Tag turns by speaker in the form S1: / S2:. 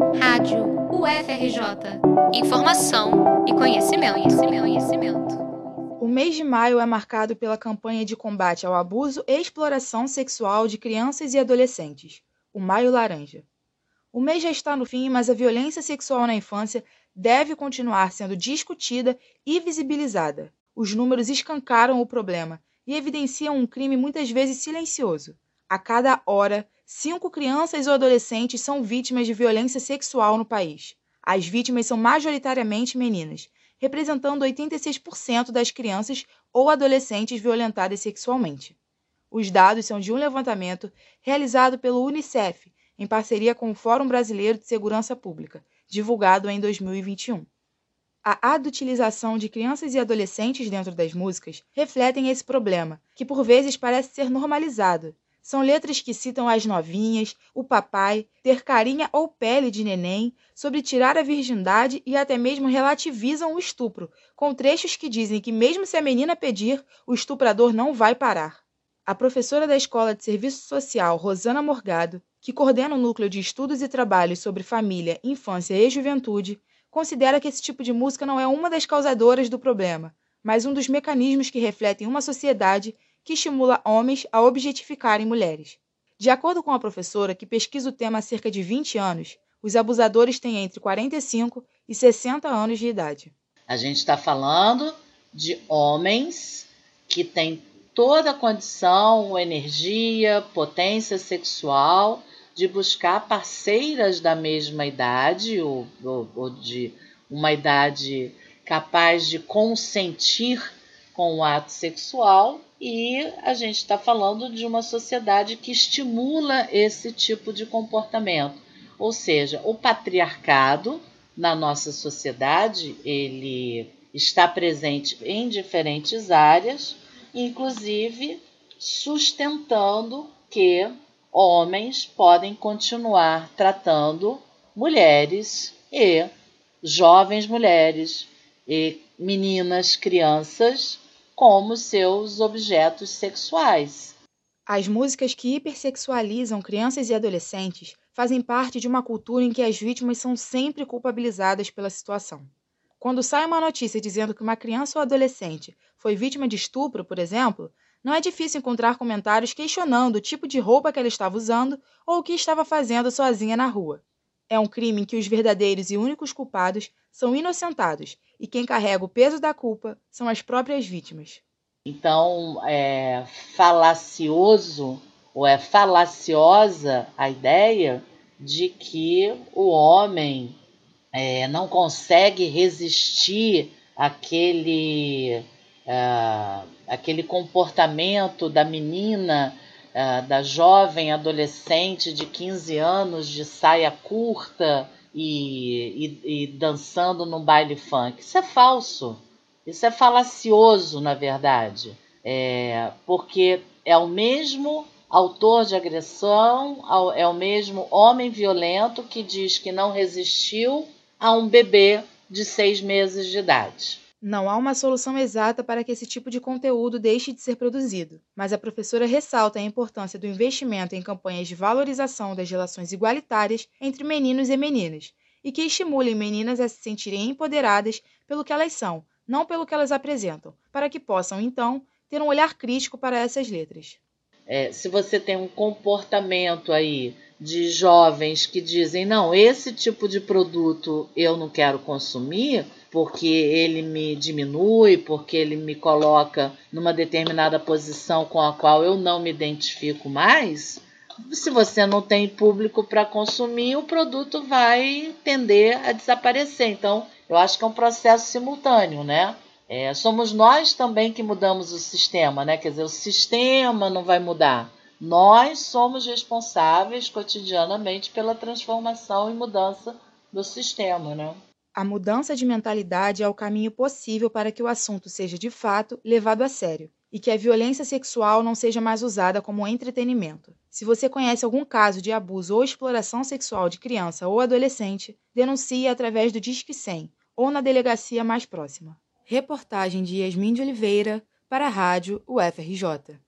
S1: Rádio UFRJ. Informação e conhecimento, conhecimento, conhecimento.
S2: O mês de maio é marcado pela campanha de combate ao abuso e exploração sexual de crianças e adolescentes, o Maio Laranja. O mês já está no fim, mas a violência sexual na infância deve continuar sendo discutida e visibilizada. Os números escancaram o problema e evidenciam um crime muitas vezes silencioso. A cada hora, cinco crianças ou adolescentes são vítimas de violência sexual no país. As vítimas são majoritariamente meninas, representando 86% das crianças ou adolescentes violentadas sexualmente. Os dados são de um levantamento realizado pelo Unicef, em parceria com o Fórum Brasileiro de Segurança Pública, divulgado em 2021. A adultilização de crianças e adolescentes dentro das músicas refletem esse problema, que por vezes parece ser normalizado, são letras que citam as novinhas, o papai, ter carinha ou pele de neném, sobre tirar a virgindade e até mesmo relativizam o estupro, com trechos que dizem que, mesmo se a menina pedir, o estuprador não vai parar. A professora da Escola de Serviço Social, Rosana Morgado, que coordena o núcleo de estudos e trabalhos sobre família, infância e juventude, considera que esse tipo de música não é uma das causadoras do problema, mas um dos mecanismos que refletem uma sociedade que estimula homens a objetificarem mulheres. De acordo com a professora, que pesquisa o tema há cerca de 20 anos, os abusadores têm entre 45 e 60 anos de idade.
S3: A gente está falando de homens que têm toda a condição, energia, potência sexual de buscar parceiras da mesma idade ou, ou, ou de uma idade capaz de consentir com o ato sexual e a gente está falando de uma sociedade que estimula esse tipo de comportamento. Ou seja, o patriarcado na nossa sociedade, ele está presente em diferentes áreas, inclusive sustentando que homens podem continuar tratando mulheres e jovens mulheres e meninas, crianças como seus objetos sexuais.
S2: As músicas que hipersexualizam crianças e adolescentes fazem parte de uma cultura em que as vítimas são sempre culpabilizadas pela situação. Quando sai uma notícia dizendo que uma criança ou adolescente foi vítima de estupro, por exemplo, não é difícil encontrar comentários questionando o tipo de roupa que ela estava usando ou o que estava fazendo sozinha na rua. É um crime em que os verdadeiros e únicos culpados são inocentados e quem carrega o peso da culpa são as próprias vítimas.
S3: Então, é falacioso ou é falaciosa a ideia de que o homem é, não consegue resistir àquele, uh, àquele comportamento da menina uh, da jovem adolescente de 15 anos de saia curta e, e, e dançando num baile funk. Isso é falso. Isso é falacioso, na verdade. É, porque é o mesmo autor de agressão, é o mesmo homem violento que diz que não resistiu a um bebê de seis meses de idade.
S2: Não há uma solução exata para que esse tipo de conteúdo deixe de ser produzido, mas a professora ressalta a importância do investimento em campanhas de valorização das relações igualitárias entre meninos e meninas e que estimulem meninas a se sentirem empoderadas pelo que elas são, não pelo que elas apresentam, para que possam, então, ter um olhar crítico para essas letras.
S3: É, se você tem um comportamento aí de jovens que dizem: não, esse tipo de produto eu não quero consumir porque ele me diminui, porque ele me coloca numa determinada posição com a qual eu não me identifico mais. Se você não tem público para consumir, o produto vai tender a desaparecer. Então, eu acho que é um processo simultâneo, né? É, somos nós também que mudamos o sistema, né? Quer dizer, o sistema não vai mudar nós somos responsáveis cotidianamente pela transformação e mudança do sistema, né?
S2: A mudança de mentalidade é o caminho possível para que o assunto seja de fato levado a sério e que a violência sexual não seja mais usada como entretenimento. Se você conhece algum caso de abuso ou exploração sexual de criança ou adolescente, denuncie através do Disque 100 ou na delegacia mais próxima. Reportagem de Yasmin de Oliveira para a Rádio UFRJ.